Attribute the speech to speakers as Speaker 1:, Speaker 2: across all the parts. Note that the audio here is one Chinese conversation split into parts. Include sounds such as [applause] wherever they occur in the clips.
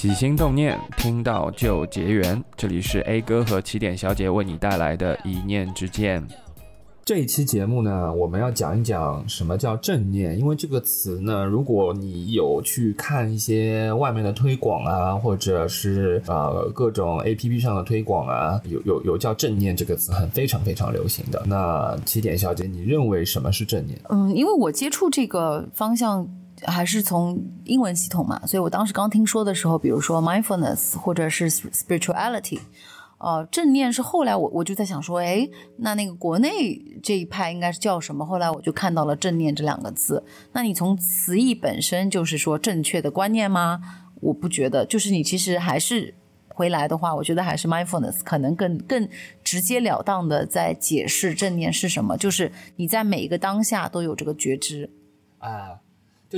Speaker 1: 起心动念，听到就结缘。这里是 A 哥和起点小姐为你带来的一念之间。这一期节目呢，我们要讲一讲什么叫正念，因为这个词呢，如果你有去看一些外面的推广啊，或者是呃各种 A P P 上的推广啊，有有有叫正念这个词，很非常非常流行的。那起点小姐，你认为什么是正念？
Speaker 2: 嗯，因为我接触这个方向还是从英文系统嘛，所以我当时刚听说的时候，比如说 mindfulness 或者是 spirituality。呃，正念是后来我我就在想说，哎，那那个国内这一派应该是叫什么？后来我就看到了正念这两个字。那你从词义本身就是说正确的观念吗？我不觉得，就是你其实还是回来的话，我觉得还是 mindfulness 可能更更直截了当的在解释正念是什么，就是你在每一个当下都有这个觉知
Speaker 1: 啊。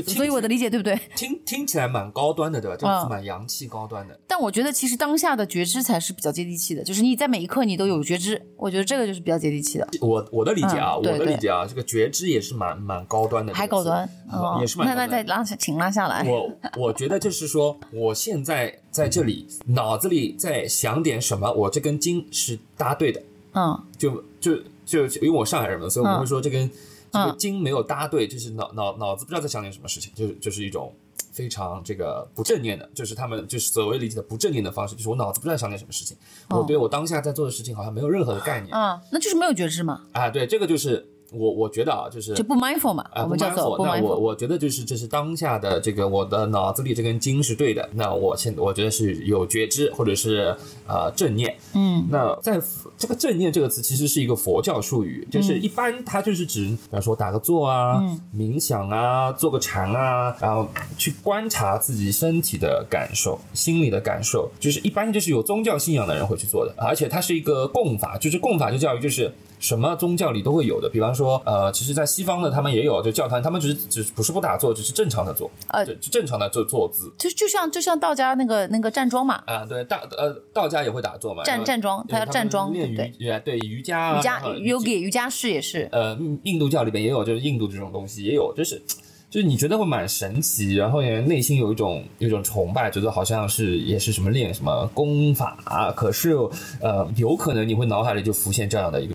Speaker 2: 所以我的理解对不对？
Speaker 1: 听听起来蛮高端的，对吧？就是蛮洋气高端的。
Speaker 2: 但我觉得其实当下的觉知才是比较接地气的，就是你在每一刻你都有觉知，我觉得这个就是比较接地气的。
Speaker 1: 我我的理解啊，我的理解啊，这个觉知也是蛮蛮高端的，
Speaker 2: 还高端，
Speaker 1: 也是蛮。那
Speaker 2: 那再拉下，请拉下来。
Speaker 1: 我我觉得就是说，我现在在这里脑子里在想点什么，我这根筋是搭对的。
Speaker 2: 嗯，
Speaker 1: 就就就因为我上海人嘛，所以我们会说这根。这个筋没有搭对，就是脑脑脑子不知道在想点什么事情，就是就是一种非常这个不正念的，就是他们就是所谓理解的不正念的方式，就是我脑子不知道想点什么事情，我对我当下在做的事情好像没有任何的概念
Speaker 2: 啊，那就是没有觉知嘛
Speaker 1: 啊，对，这个就是。我我觉得啊，就是
Speaker 2: 就不 mindful 嘛，
Speaker 1: 啊
Speaker 2: 不 mindful。
Speaker 1: 那我我觉得就是这是当下的这个我的脑子里这根筋是对的。那我现我觉得是有觉知或者是呃正念。
Speaker 2: 嗯，
Speaker 1: 那在这个正念这个词其实是一个佛教术语，就是一般它就是指，比方说打个坐啊，冥想啊，做个禅啊，然后去观察自己身体的感受、心理的感受，就是一般就是有宗教信仰的人会去做的，而且它是一个共法，就是共法就教育就是。什么宗教里都会有的，比方说，呃，其实，在西方的他们也有，就教堂，他们只是只不是不打坐，只是正常的坐，呃，就正常的坐坐姿，
Speaker 2: 就就像就像道家那个那个站桩嘛，
Speaker 1: 啊，对，道呃道家也会打坐嘛，
Speaker 2: 站站桩，他要站桩，
Speaker 1: 练瑜，对。瑜伽，
Speaker 2: 瑜伽，yoga 瑜伽式也是，
Speaker 1: 呃，印度教里边也有，就是印度这种东西也有，就是就是你觉得会蛮神奇，然后也内心有一种有一种崇拜，觉得好像是也是什么练什么功法，可是呃，有可能你会脑海里就浮现这样的一个。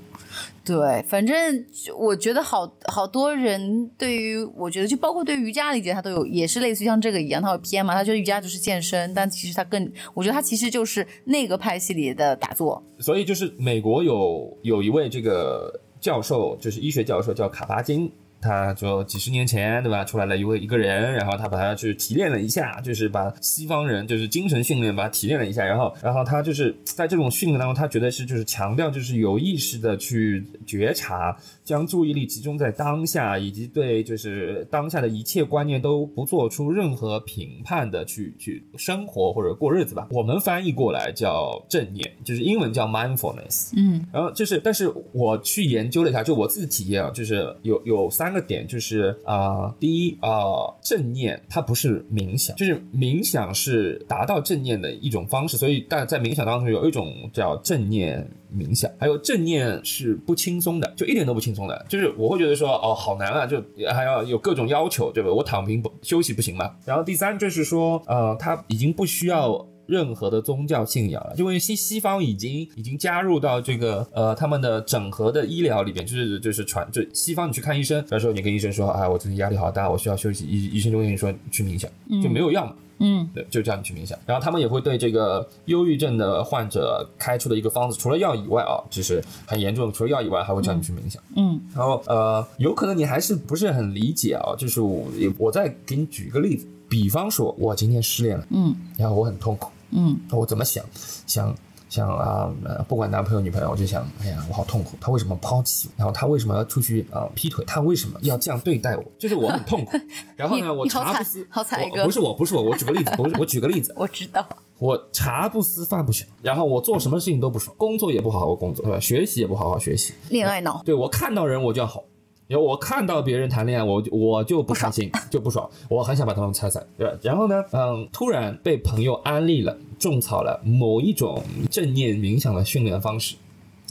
Speaker 2: 对，反正我觉得好好多人对于我觉得就包括对瑜伽理解，他都有也是类似于像这个一样，他有偏嘛，他觉得瑜伽就是健身，但其实他更，我觉得他其实就是那个派系里的打坐。
Speaker 1: 所以就是美国有有一位这个教授，就是医学教授叫卡巴金。他就几十年前，对吧？出来了一位一个人，然后他把他去提炼了一下，就是把西方人就是精神训练，把他提炼了一下，然后，然后他就是在这种训练当中，他觉得是就是强调就是有意识的去觉察，将注意力集中在当下，以及对就是当下的一切观念都不做出任何评判的去去生活或者过日子吧。我们翻译过来叫正念，就是英文叫 mindfulness。
Speaker 2: 嗯，
Speaker 1: 然后就是，但是我去研究了一下，就我自己体验啊，就是有有三。个点就是啊，第一啊，正念它不是冥想，就是冥想是达到正念的一种方式，所以但在冥想当中有一种叫正念冥想，还有正念是不轻松的，就一点都不轻松的，就是我会觉得说哦，好难啊，就还要有各种要求，对吧？我躺平不休息不行吗？然后第三就是说，呃，他已经不需要。任何的宗教信仰了，因为西西方已经已经加入到这个呃他们的整合的医疗里边，就是就是传就西方你去看医生，比如说你跟医生说啊我最近压力好大，我需要休息，医医生就跟你说去冥想，就没有药嘛，
Speaker 2: 嗯，
Speaker 1: 对，就叫你去冥想。然后他们也会对这个忧郁症的患者开出的一个方子，除了药以外啊，就是很严重，除了药以外还会叫你去冥想，
Speaker 2: 嗯，
Speaker 1: 然后呃有可能你还是不是很理解啊，就是我我再给你举一个例子，比方说我今天失恋了，
Speaker 2: 嗯，
Speaker 1: 然后我很痛苦。
Speaker 2: 嗯，
Speaker 1: 我怎么想，想想啊，不管男朋友女朋友，我就想，哎呀，我好痛苦，他为什么抛弃我？然后他为什么要出去啊劈腿？他为什么要这样对待我？就是我很痛苦。[laughs] 然后呢，我茶不思，
Speaker 2: 好惨一个，
Speaker 1: 不是我，不是我，我举个例子，不是我举个例子，[laughs]
Speaker 2: 我知道，
Speaker 1: 我茶不思饭不想，然后我做什么事情都不爽，工作也不好好工作，对吧？学习也不好好学习，
Speaker 2: 恋爱脑，
Speaker 1: 对我看到人我就要吼。然后我看到别人谈恋爱，我就我就不开心，就不爽，我很想把他们拆散。对，然后呢，嗯，突然被朋友安利了、种草了某一种正念冥想的训练方式，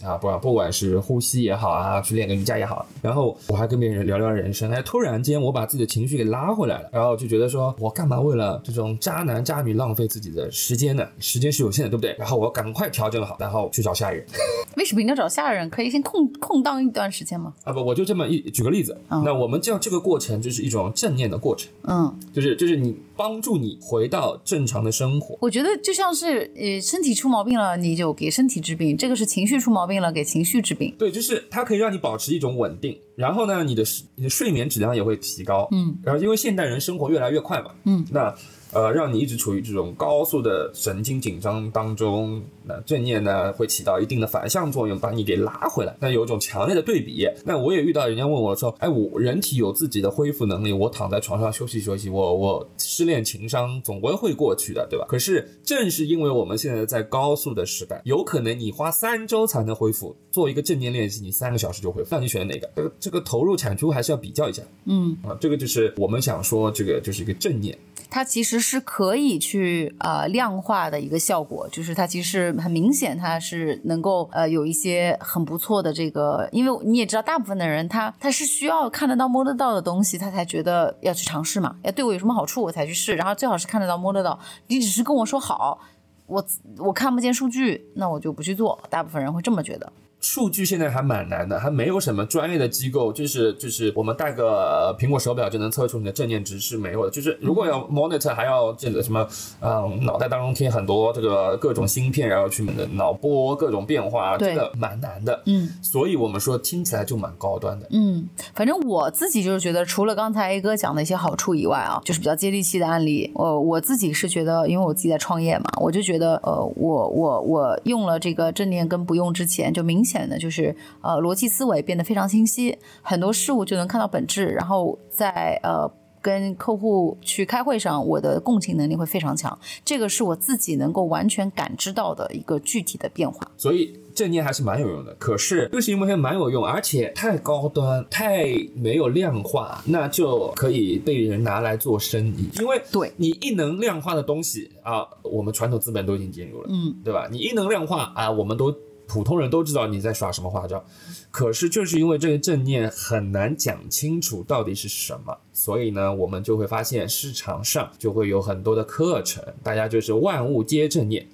Speaker 1: 啊，不管不管是呼吸也好啊，去练个瑜伽也好，然后我还跟别人聊聊人生，哎，突然间我把自己的情绪给拉回来了，然后就觉得说我干嘛为了这种渣男渣女浪费自己的时间呢？时间是有限的，对不对？然后我赶快调整好，然后去找下一人。[laughs]
Speaker 2: 为什么一定要找下一人？可以先空空档一段时间吗？
Speaker 1: 啊不，我就这么一举个例子，那我们叫这个过程就是一种正念的过程，
Speaker 2: 嗯，
Speaker 1: 就是就是你帮助你回到正常的生活。
Speaker 2: 我觉得就像是呃身体出毛病了，你就给身体治病；这个是情绪出毛病了，给情绪治病。
Speaker 1: 对，就是它可以让你保持一种稳定，然后呢，你的你的睡眠质量也会提高，
Speaker 2: 嗯，
Speaker 1: 然后因为现代人生活越来越快嘛，
Speaker 2: 嗯，
Speaker 1: 那。呃，让你一直处于这种高速的神经紧张当中，那正念呢会起到一定的反向作用，把你给拉回来。那有一种强烈的对比。那我也遇到人家问我说，哎，我人体有自己的恢复能力，我躺在床上休息休息，我我失恋情伤总归会过去的，对吧？可是正是因为我们现在在高速的时代，有可能你花三周才能恢复，做一个正念练习，你三个小时就恢复，那你选哪个？这个这个投入产出还是要比较一下。
Speaker 2: 嗯，
Speaker 1: 啊，这个就是我们想说，这个就是一个正念。
Speaker 2: 它其实是可以去呃量化的一个效果，就是它其实很明显，它是能够呃有一些很不错的这个，因为你也知道，大部分的人他他是需要看得到摸得到的东西，他才觉得要去尝试嘛，要对我有什么好处我才去试，然后最好是看得到摸得到，你只是跟我说好，我我看不见数据，那我就不去做，大部分人会这么觉得。
Speaker 1: 数据现在还蛮难的，还没有什么专业的机构，就是就是我们戴个苹果手表就能测出你的正念值是没有的。就是如果要 monitor，还要这个什么，嗯，脑袋当中贴很多这个各种芯片，然后去脑波各种变化，这个蛮难的。
Speaker 2: 嗯，
Speaker 1: 所以我们说听起来就蛮高端的。
Speaker 2: 嗯，反正我自己就是觉得，除了刚才 A 哥讲的一些好处以外啊，就是比较接地气的案例。呃，我自己是觉得，因为我自己在创业嘛，我就觉得，呃，我我我用了这个正念跟不用之前就明显。的就是呃逻辑思维变得非常清晰，很多事物就能看到本质，然后在呃跟客户去开会上，我的共情能力会非常强，这个是我自己能够完全感知到的一个具体的变化。
Speaker 1: 所以正念还是蛮有用的，可是就是因为它蛮有用，而且太高端、太没有量化，那就可以被人拿来做生意。因为
Speaker 2: 对
Speaker 1: 你一能量化的东西啊，我们传统资本都已经进入了，
Speaker 2: 嗯，
Speaker 1: 对吧？你一能量化啊，我们都。普通人都知道你在耍什么花招，可是就是因为这个正念很难讲清楚到底是什么，所以呢，我们就会发现市场上就会有很多的课程，大家就是万物皆正念，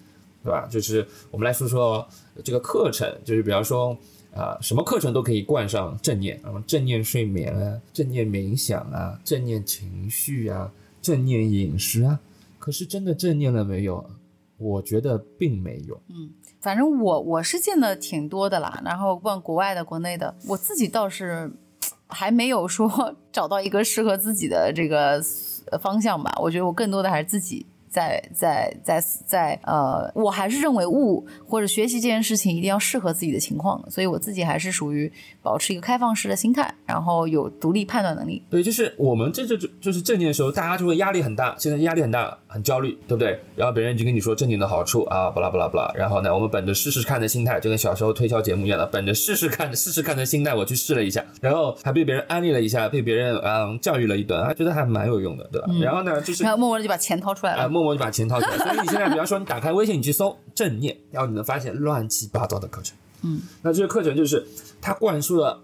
Speaker 1: 对吧？就是我们来说说这个课程，就是比方说啊，什么课程都可以冠上正念，什么正念睡眠啊，正念冥想啊，正念情绪啊，正念饮食啊，可是真的正念了没有？我觉得并没有。
Speaker 2: 嗯。反正我我是见的挺多的啦，然后问国外的、国内的，我自己倒是还没有说 [laughs] 找到一个适合自己的这个方向吧。我觉得我更多的还是自己。在在在在呃，我还是认为悟或者学习这件事情一定要适合自己的情况，所以我自己还是属于保持一个开放式的心态，然后有独立判断能力。
Speaker 1: 对，就是我们这这就就是正念的时候，大家就会压力很大，现在压力很大，很焦虑，对不对？然后别人就跟你说正念的好处啊，巴拉巴拉巴拉。然后呢，我们本着试试看的心态，就跟小时候推销节目一样的，本着试试看、试试看的心态，我去试了一下，然后还被别人安利了一下，被别人嗯教育了一顿，还觉得还蛮有用的，对吧？然后呢，就是
Speaker 2: 然后默默的就把钱掏出来了。
Speaker 1: 默默就把钱掏出来，[laughs] 所以你现在，比方说你打开微信，你去搜正念，然后你能发现乱七八糟的课程。
Speaker 2: 嗯，
Speaker 1: 那这个课程就是它灌输了，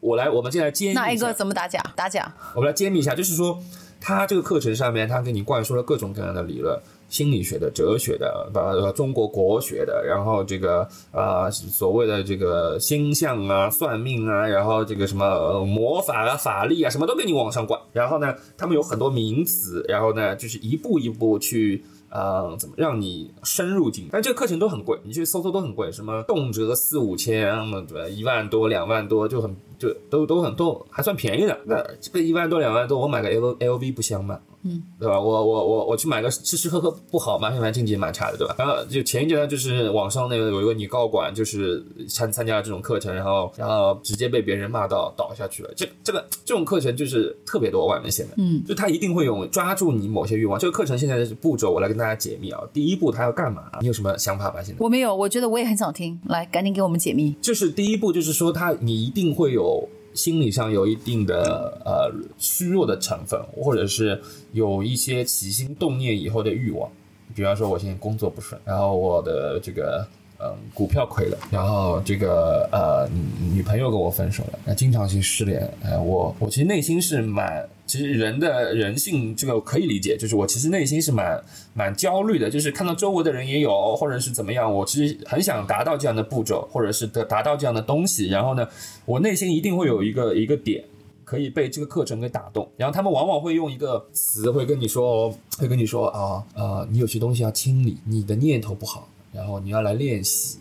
Speaker 1: 我来，我们进来揭秘
Speaker 2: 那一个怎么打假？打假？
Speaker 1: 我们来揭秘一下，就是说，他这个课程上面，他给你灌输了各种各样的理论，心理学的、哲学的、把中国国学的，然后这个啊所谓的这个星象啊、算命啊，然后这个什么魔法啊、法力啊，什么都给你往上灌。然后呢，他们有很多名词，然后呢，就是一步一步去。呃，怎么让你深入进？但这个课程都很贵，你去搜搜都很贵，什么动辄四五千，对一万多、两万多就很就都都很都还算便宜的。那这个一万多、两万多，我买个 L L V 不香吗？
Speaker 2: 嗯，
Speaker 1: 对吧？我我我我去买个吃吃喝喝不好吗？现在经济蛮差的，对吧？然后就前一阶段就是网上那个有一个女高管，就是参参加了这种课程，然后然后直接被别人骂到倒下去了。这这个这种课程就是特别多外面现在，
Speaker 2: 嗯，
Speaker 1: 就他一定会用抓住你某些欲望。这个课程现在的步骤，我来跟大家解密啊。第一步他要干嘛？你有什么想法吗？现在
Speaker 2: 我没有，我觉得我也很想听，来赶紧给我们解密。
Speaker 1: 就是第一步就是说他你一定会有。心理上有一定的呃虚弱的成分，或者是有一些起心动念以后的欲望，比方说我现在工作不顺，然后我的这个嗯，股票亏了，然后这个呃女朋友跟我分手了，那经常性失联，呃，我我其实内心是蛮，其实人的人性这个可以理解，就是我其实内心是蛮蛮焦虑的，就是看到周围的人也有，或者是怎么样，我其实很想达到这样的步骤，或者是得达到这样的东西，然后呢，我内心一定会有一个一个点。可以被这个课程给打动，然后他们往往会用一个词，会跟你说，会跟你说啊啊，你有些东西要清理，你的念头不好，然后你要来练习，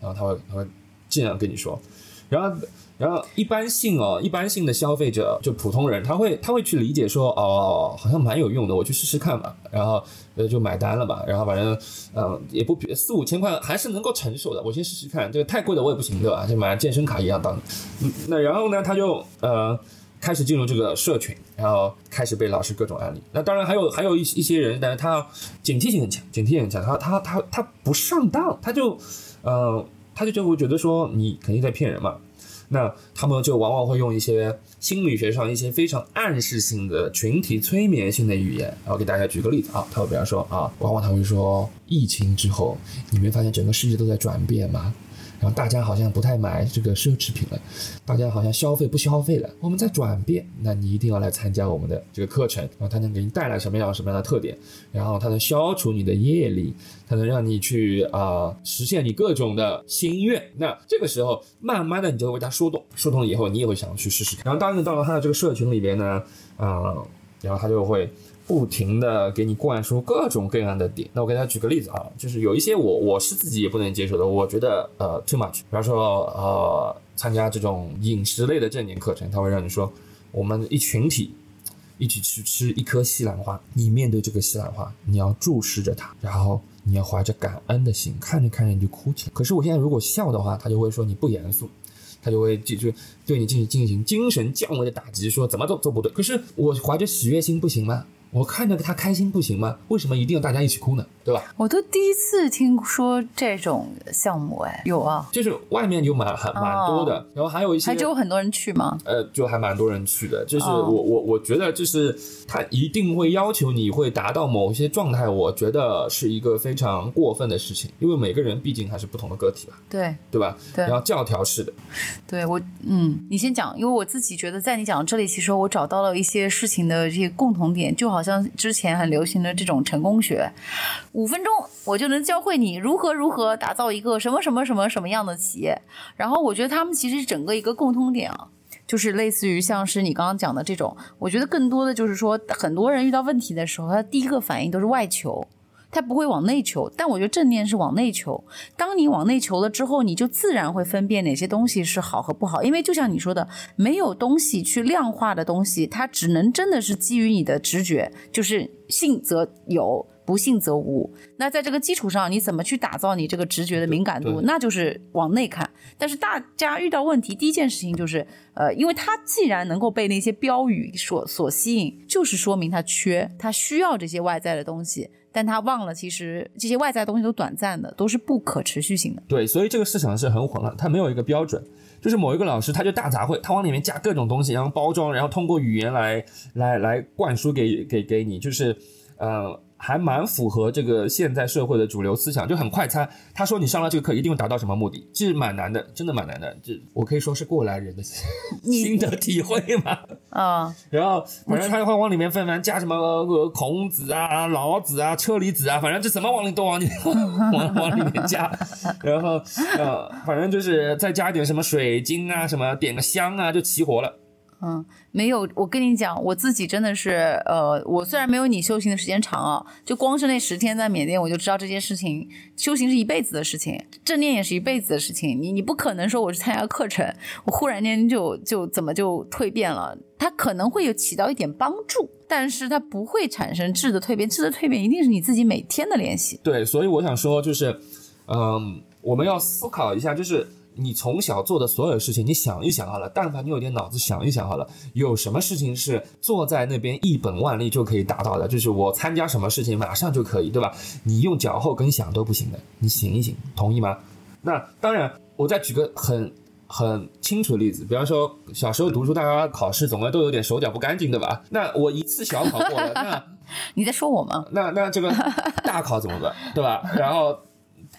Speaker 1: 然后他会他会这样跟你说，然后然后一般性哦，一般性的消费者就普通人，他会他会去理解说，哦，好像蛮有用的，我去试试看吧，然后呃就买单了吧，然后反正嗯也不四五千块还是能够承受的，我先试试看，这个太贵的我也不行对吧？就买健身卡一样当，嗯那然后呢他就呃。开始进入这个社群，然后开始被老师各种安利。那当然还有还有一一些人，但是他警惕性很强，警惕性很强。他他他他不上当，他就呃他就就会觉得说你肯定在骗人嘛。那他们就往往会用一些心理学上一些非常暗示性的群体催眠性的语言。然后给大家举个例子啊，他会比方说啊，往往他会说疫情之后，你没发现整个世界都在转变吗？然后大家好像不太买这个奢侈品了，大家好像消费不消费了，我们在转变。那你一定要来参加我们的这个课程，然后它能给你带来什么样什么样的特点？然后它能消除你的业力，它能让你去啊实现你各种的心愿。那这个时候，慢慢的你就会被它说动，说动了以后，你也会想去试试。然后当你到了他的这个社群里边呢，啊，然后他就会。不停的给你灌输各种各样的点，那我给大家举个例子啊，就是有一些我我是自己也不能接受的，我觉得呃 too much，比方说呃参加这种饮食类的正念课程，他会让你说我们一群体一起去吃一颗西兰花，你面对这个西兰花，你要注视着它，然后你要怀着感恩的心，看着看着你就哭起来。可是我现在如果笑的话，他就会说你不严肃，他就会就就对你进行进行精神降维的打击，说怎么都做不对。可是我怀着喜悦心不行吗？我看着他开心不行吗？为什么一定要大家一起哭呢？对吧？
Speaker 2: 我都第一次听说这种项目，哎，有啊，
Speaker 1: 就是外面就蛮很蛮多的，然后还有一些，
Speaker 2: 还就有很多人去吗？
Speaker 1: 呃，就还蛮多人去的，就是我我我觉得就是他一定会要求你会达到某些状态，我觉得是一个非常过分的事情，因为每个人毕竟还是不同的个体吧，
Speaker 2: 对
Speaker 1: 对吧？
Speaker 2: 对，
Speaker 1: 然后教条式的，
Speaker 2: 对我嗯，你先讲，因为我自己觉得在你讲这里，其实我找到了一些事情的这些共同点，就好像之前很流行的这种成功学，五分钟我就能教会你如何如何打造一个什么什么什么什么样的企业。然后我觉得他们其实整个一个共通点啊，就是类似于像是你刚刚讲的这种，我觉得更多的就是说，很多人遇到问题的时候，他第一个反应都是外求。他不会往内求，但我觉得正念是往内求。当你往内求了之后，你就自然会分辨哪些东西是好和不好。因为就像你说的，没有东西去量化的东西，它只能真的是基于你的直觉，就是信则有，不信则无。那在这个基础上，你怎么去打造你这个直觉的敏感度？那就是往内看。但是大家遇到问题，第一件事情就是，呃，因为他既然能够被那些标语所所吸引，就是说明他缺，他需要这些外在的东西。但他忘了，其实这些外在东西都短暂的，都是不可持续性的。
Speaker 1: 对，所以这个市场是很混乱，它没有一个标准。就是某一个老师，他就大杂烩，他往里面加各种东西，然后包装，然后通过语言来来来灌输给给给你，就是呃。还蛮符合这个现在社会的主流思想，就很快餐。他说你上了这个课一定会达到什么目的，其实蛮难的，真的蛮难的。这我可以说是过来人的 [laughs] 心得体会嘛。
Speaker 2: 啊，
Speaker 1: 然后反正他会往里面纷纷加什么呃孔子啊、老子啊、车厘子啊，反正这什么往里都 [laughs] 往里往往里面加。然后呃，反正就是再加点什么水晶啊，什么点个香啊，就齐活了。
Speaker 2: 嗯，没有，我跟你讲，我自己真的是，呃，我虽然没有你修行的时间长啊，就光是那十天在缅甸，我就知道这件事情，修行是一辈子的事情，正念也是一辈子的事情。你你不可能说我去参加课程，我忽然间就就怎么就蜕变了？它可能会有起到一点帮助，但是它不会产生质的蜕变，质的蜕变一定是你自己每天的练习。
Speaker 1: 对，所以我想说，就是，嗯，我们要思考一下，就是。你从小做的所有事情，你想一想好了。但凡你有点脑子，想一想好了，有什么事情是坐在那边一本万利就可以达到的？就是我参加什么事情马上就可以，对吧？你用脚后跟想都不行的，你醒一醒，同意吗？那当然，我再举个很很清楚的例子，比方说小时候读书，大家考试总归都有点手脚不干净，对吧？那我一次小考过了，那 [laughs]
Speaker 2: 你在说我吗？
Speaker 1: 那那这个大考怎么办，对吧？然后。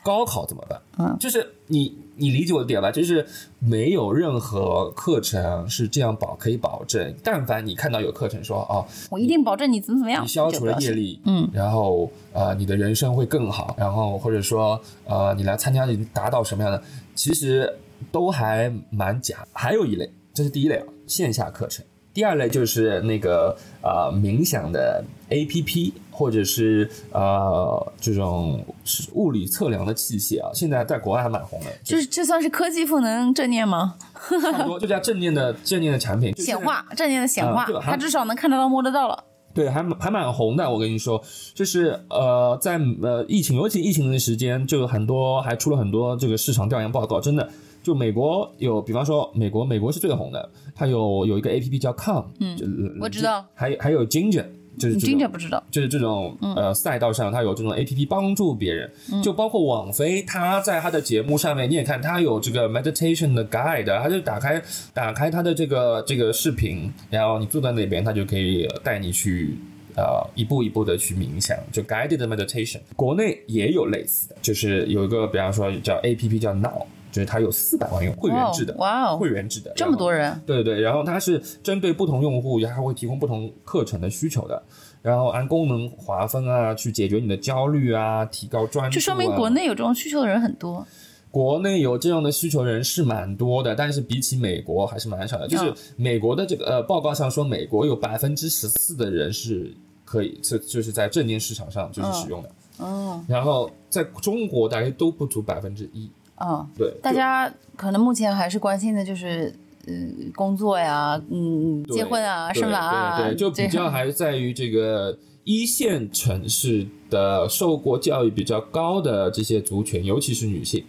Speaker 1: 高考怎么办？
Speaker 2: 嗯，
Speaker 1: 就是你你理解我的点吧？就是没有任何课程是这样保可以保证，但凡你看到有课程说哦，
Speaker 2: 我一定保证你怎么怎么样，
Speaker 1: 你消除了业力，
Speaker 2: 嗯，
Speaker 1: 然后呃你的人生会更好，然后或者说呃你来参加你达到什么样的，其实都还蛮假。还有一类，这是第一类啊，线下课程。第二类就是那个呃冥想的 A P P，或者是呃这种是物理测量的器械啊，现在在国外还蛮红的，
Speaker 2: 就是这算是科技赋能正念吗？
Speaker 1: 差不多就叫正念的正念的产品，
Speaker 2: 显化正念的显化它至少能看得到摸得到了。
Speaker 1: 对，还还蛮红的。我跟你说，就是呃，在呃疫情，尤其疫情的时间，就很多还出了很多这个市场调研报告。真的，就美国有，比方说美国，美国是最红的，它有有一个 A P P 叫嗯，就
Speaker 2: 我知道，
Speaker 1: 还还有 Ginger，就是这种
Speaker 2: 你真的不知道，
Speaker 1: 就是这种呃赛道上，它有这种 A P P 帮助别人，就包括网飞，它在它的节目上面，你也看它有这个 meditation 的 guide，它就打开打开它的这个这个视频，然后你坐在那边，它就可以带你去。呃，一步一步的去冥想，就 guided meditation。国内也有类似的，就是有一个，比方说叫 A P P 叫 Now，就是它有四百万用会员制的，
Speaker 2: 哇哦，
Speaker 1: 会员制的，
Speaker 2: 这么多人，
Speaker 1: 对对对，然后它是针对不同用户，它会提供不同课程的需求的，然后按功能划分啊，去解决你的焦虑啊，提高专注、啊。
Speaker 2: 就说明国内有这种需求的人很多。
Speaker 1: 国内有这样的需求人是蛮多的，但是比起美国还是蛮少的。就是美国的这个呃报告上说，美国有百分之十四的人是可以，这就是在正念市场上就是使用的。
Speaker 2: 哦，
Speaker 1: 然后在中国大概都不足百分之一。
Speaker 2: 嗯，
Speaker 1: 对，
Speaker 2: 大家可能目前还是关心的就是，嗯，工作呀，嗯，结婚啊，生娃啊，
Speaker 1: 对对，[laughs] 就比较还是在于这个一线城市的受过教育比较高的这些族群，尤其是女性，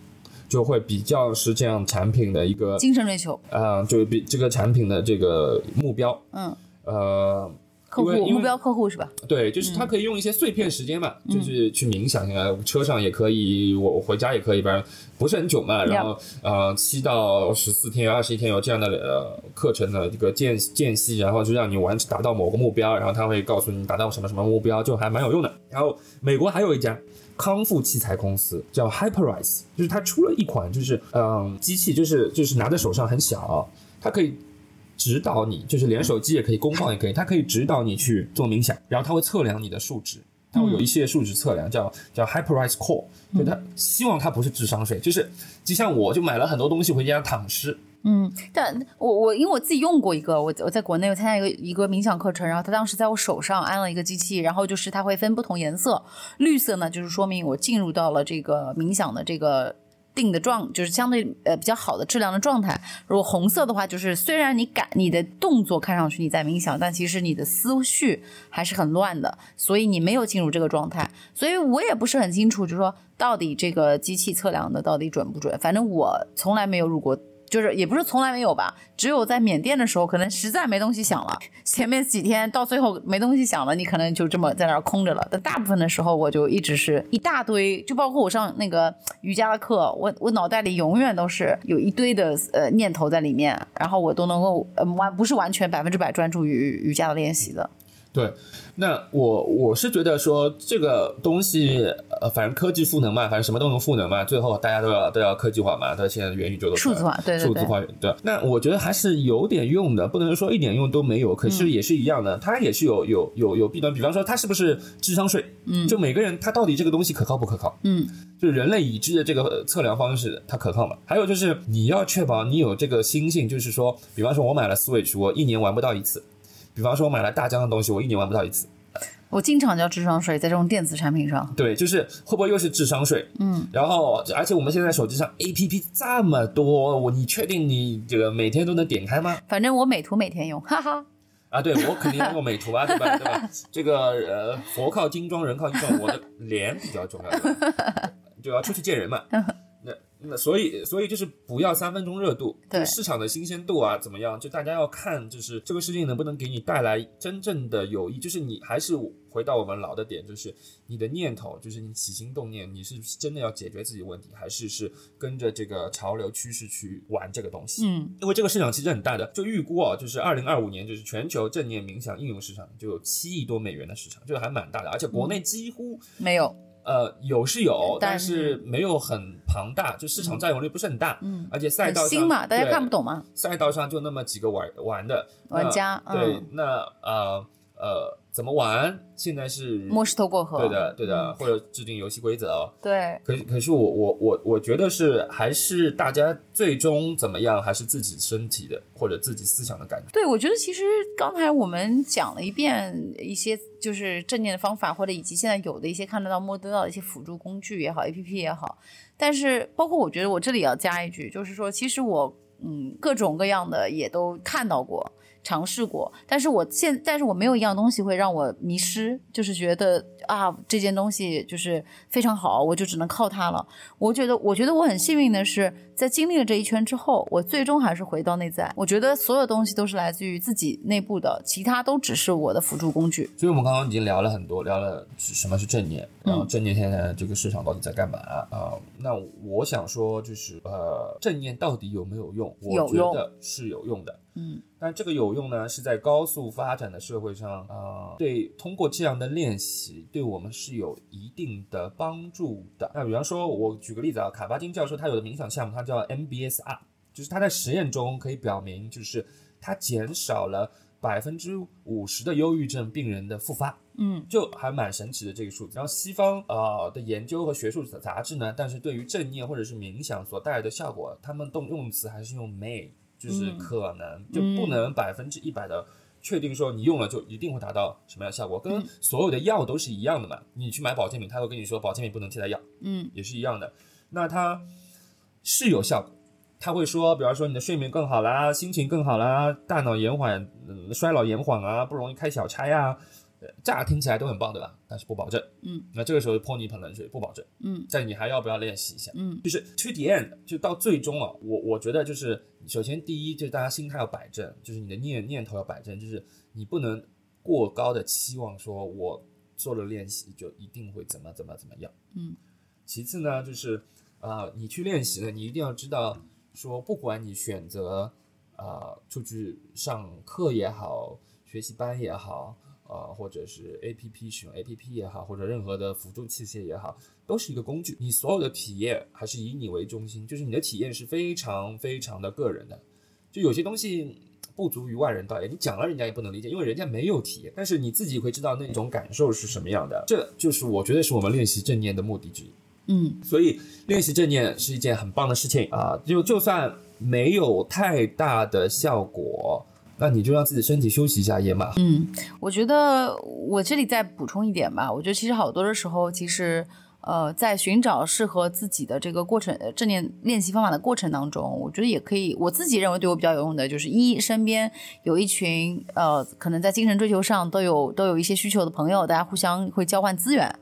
Speaker 1: 就会比较是这样产品的一个，
Speaker 2: 精神追求，
Speaker 1: 呃，就比这个产品的这个目标，
Speaker 2: 嗯，
Speaker 1: 呃，
Speaker 2: 客户目标客户是吧？
Speaker 1: 对，就是
Speaker 2: 嗯
Speaker 1: 它可以用一些碎片时间嘛，就是去冥想一下，车上也可以，我我回家也可以，反正不是很久嘛。然后呃，七到十四天、二十一天有这样的呃课程的这个间间隙，然后就让你完达到某个目标，然后他会告诉你达到什么什么目标，就还蛮有用的。然后美国还有一家。康复器材公司叫 Hyperice，就是它出了一款，就是嗯，机器，就是就是拿在手上很小，它可以指导你，就是连手机也可以，公放也可以，它可以指导你去做冥想，然后它会测量你的数值，它会有一系列数值测量，叫叫 Hyperice Core，就它希望它不是智商税，就是就像我就买了很多东西回家躺尸，
Speaker 2: 嗯，但我我因为我自己用过一个，我我在国内我参加一个一个冥想课程，然后他当时在我手上安了一个机器，然后就是它会分不同颜色，绿色呢就是说明我进入到了这个冥想的这个。定的状就是相对呃比较好的质量的状态。如果红色的话，就是虽然你感你的动作看上去你在冥想，但其实你的思绪还是很乱的，所以你没有进入这个状态。所以我也不是很清楚，就是说到底这个机器测量的到底准不准？反正我从来没有入过。就是也不是从来没有吧，只有在缅甸的时候，可能实在没东西想了。前面几天到最后没东西想了，你可能就这么在那儿空着了。但大部分的时候，我就一直是一大堆，就包括我上那个瑜伽的课，我我脑袋里永远都是有一堆的呃念头在里面，然后我都能够呃完不是完全百分之百专注于瑜伽的练习的。
Speaker 1: 对，那我我是觉得说这个东西，呃，反正科技赋能嘛，反正什么都能赋能嘛，最后大家都要都要科技化嘛，它现在元宇宙都
Speaker 2: 数字化，对对对，
Speaker 1: 数字化对。那我觉得还是有点用的，不能说一点用都没有，可是也是一样的，它也是有有有有弊端。比方说，它是不是智商税？嗯，就每个人他到底这个东西可靠不可靠？
Speaker 2: 嗯，
Speaker 1: 就是人类已知的这个测量方式，它可靠吗？还有就是你要确保你有这个心性，就是说，比方说我买了 Switch，我一年玩不到一次。比方说，我买了大疆的东西，我一年玩不到一次。
Speaker 2: 我经常交智商税，在这种电子产品上。
Speaker 1: 对，就是会不会又是智商税？嗯。然后，而且我们现在手机上 A P P 这么多，我你确定你这个每天都能点开吗？
Speaker 2: 反正我美图每天用，哈哈。
Speaker 1: 啊，对我肯定要用美图啊，对吧？[laughs] 对吧？这个呃，佛靠金装，人靠衣装，我的脸比较重要，就要出去见人嘛。[laughs] 那那所以所以就是不要三分钟热度，
Speaker 2: 对
Speaker 1: 市场的新鲜度啊怎么样？就大家要看，就是这个事情能不能给你带来真正的有益。就是你还是回到我们老的点，就是你的念头，就是你起心动念，你是真的要解决自己问题，还是是跟着这个潮流趋势去玩这个东西？
Speaker 2: 嗯，
Speaker 1: 因为这个市场其实很大的，就预估啊，就是二零二五年，就是全球正念冥想应用市场就有七亿多美元的市场，这个还蛮大的，而且国内几乎。
Speaker 2: 没有。
Speaker 1: 呃，有是有，
Speaker 2: 但
Speaker 1: 但是没有很庞大，就市场占有率不是很大，
Speaker 2: 嗯，
Speaker 1: 而且赛道上
Speaker 2: 新嘛，大家
Speaker 1: 对
Speaker 2: 看不懂嘛。
Speaker 1: 赛道上就那么几个玩玩的
Speaker 2: 玩家
Speaker 1: 对
Speaker 2: 嗯，
Speaker 1: 那呃呃怎么玩？现在是
Speaker 2: 摸石头过河。
Speaker 1: 对的对的，或者制定游戏规则哦。
Speaker 2: 对，
Speaker 1: 可是可是我我我我觉得是还是大家最终怎么样，还是自己身体的或者自己思想的感觉。
Speaker 2: 对，我觉得其实刚才我们讲了一遍一些就是正念的方法，或者以及现在有的一些看得到、摸得到的一些辅助工具也好，APP 也好。但是包括我觉得我这里要加一句，就是说，其实我嗯各种各样的也都看到过。尝试过，但是我现，但是我没有一样东西会让我迷失，就是觉得啊，这件东西就是非常好，我就只能靠它了。我觉得，我觉得我很幸运的是，在经历了这一圈之后，我最终还是回到内在。我觉得所有东西都是来自于自己内部的，其他都只是我的辅助工具。
Speaker 1: 所以我们刚刚已经聊了很多，聊了什么是正念，然
Speaker 2: 嗯
Speaker 1: 后正念现在这个市场到底在干嘛啊、那我想说，就是呃，正念到底有没有用？我觉得是有用的。
Speaker 2: 嗯
Speaker 1: 但这个有用呢，是在高速发展的社会上，啊，对，通过这样的练习，对我们是有一定的帮助的。那比方说，我举个例子啊，卡巴金教授他有的冥想项目，它叫 MBSR，就是他在实验中可以表明，就是它减少了百分之五十的忧郁症病人的复发。
Speaker 2: 嗯
Speaker 1: 就还蛮神奇的这个数字。然后西方呃的研究和学术杂志呢，但是对于正念或者是冥想所带来的效果，他们动用词还是用 may，就是
Speaker 2: 嗯
Speaker 1: 可能，就不能百分之一百的。确定说你用了就一定会达到什么样的效果，跟所有的药都是一样的嘛。你去买保健品，他会跟你说保健品不能替代药，
Speaker 2: 嗯
Speaker 1: 也是一样的。那它是有效果，他会说，比方说你的睡眠更好啦，心情更好啦，大脑延缓、嗯衰老延缓啊，不容易开小差呀、呃乍听起来都很棒，对吧？但是不保证。
Speaker 2: 嗯，
Speaker 1: 那这个时候泼你一盆冷水，不保证。
Speaker 2: 嗯
Speaker 1: 但你还要不要练习一下？
Speaker 2: 嗯
Speaker 1: 就是 to the end，就到最终啊，我我觉得就是，首先第一就是大家心态要摆正，就是你的念念头要摆正，就是你不能过高的期望说我做了练习就一定会怎么怎么怎么样。
Speaker 2: 嗯。
Speaker 1: 其次呢，就是啊、呃你去练习了，你一定要知道说，不管你选择啊、呃出去上课也好，学习班也好。呃，或者是 A P P 使用 A P P 也好，或者任何的辅助器械也好，都是一个工具。你所有的体验还是以你为中心，就是你的体验是非常非常的个人的。就有些东西不足于外人道也，你讲了人家也不能理解，因为人家没有体验。但是你自己会知道那种感受是什么样的。这就是我觉得是我们练习正念的目的之一。
Speaker 2: 嗯
Speaker 1: 所以练习正念是一件很棒的事情啊！就就算没有太大的效果，那你就让自己身体休息一下也蛮。
Speaker 2: 嗯，我觉得我这里再补充一点吧。我觉得其实好多的时候，其实呃，在寻找适合自己的这个过程正念练习方法的过程当中，我觉得也可以，我自己认为对我比较有用的，就是一身边有一群呃，可能在精神追求上都有都有一些需求的朋友，大家互相会交换资源。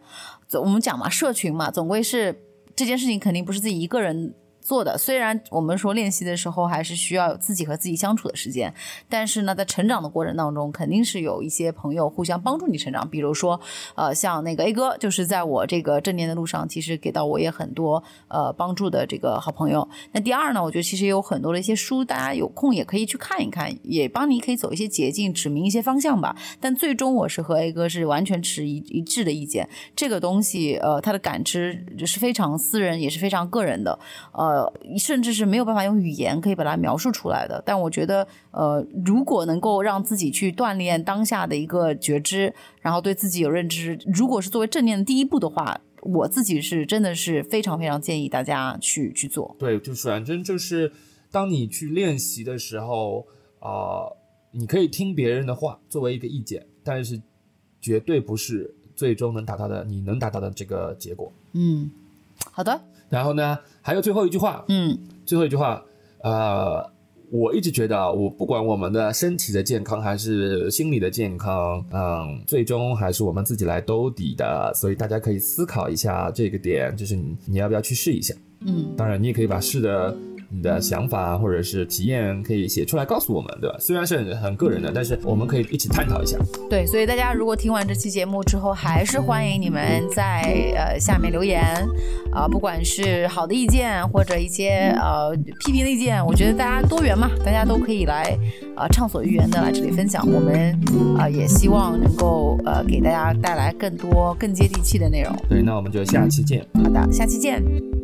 Speaker 2: 总我们讲嘛，社群嘛，总归是这件事情肯定不是自己一个人。做的，虽然我们说练习的时候还是需要自己和自己相处的时间，但是呢，在成长的过程当中，肯定是有一些朋友互相帮助你成长。比如说，呃，像那个 A 哥，就是在我这个正念的路上，其实给到我也很多呃帮助的这个好朋友。那第二呢，我觉得其实也有很多的一些书，大家有空也可以去看一看，也帮你可以走一些捷径，指明一些方向吧。但最终我是和 A 哥是完全持一一致的意见，这个东西呃，他的感知是非常私人，也是非常个人的，呃。呃，甚至是没有办法用语言可以把它描述出来的。但我觉得，呃，如果能够让自己去锻炼当下的一个觉知，然后对自己有认知，如果是作为正念的第一步的话，我自己是真的是非常非常建议大家去去做。
Speaker 1: 对，就是反正就是，当你去练习的时候，啊、呃，你可以听别人的话作为一个意见，但是绝对不是最终能达到的你能达到的这个结果。
Speaker 2: 嗯，好的。
Speaker 1: 然后呢，还有最后一句话，
Speaker 2: 嗯，
Speaker 1: 最后一句话，呃，我一直觉得，我不管我们的身体的健康还是心理的健康，嗯，最终还是我们自己来兜底的，所以大家可以思考一下这个点，就是你你要不要去试一下。
Speaker 2: 嗯，
Speaker 1: 当然你也可以把试的你的想法或者是体验可以写出来告诉我们，对吧？虽然是很很个人的，但是我们可以一起探讨一下。
Speaker 2: 对，所以大家如果听完这期节目之后，还是欢迎你们在呃下面留言啊、不管是好的意见或者一些呃批评的意见，我觉得大家多元嘛，大家都可以来呃畅所欲言的来这里分享。我们啊、呃也希望能够呃给大家带来更多更接地气的内容。
Speaker 1: 对，那我们就下期见。
Speaker 2: 好的，下期见。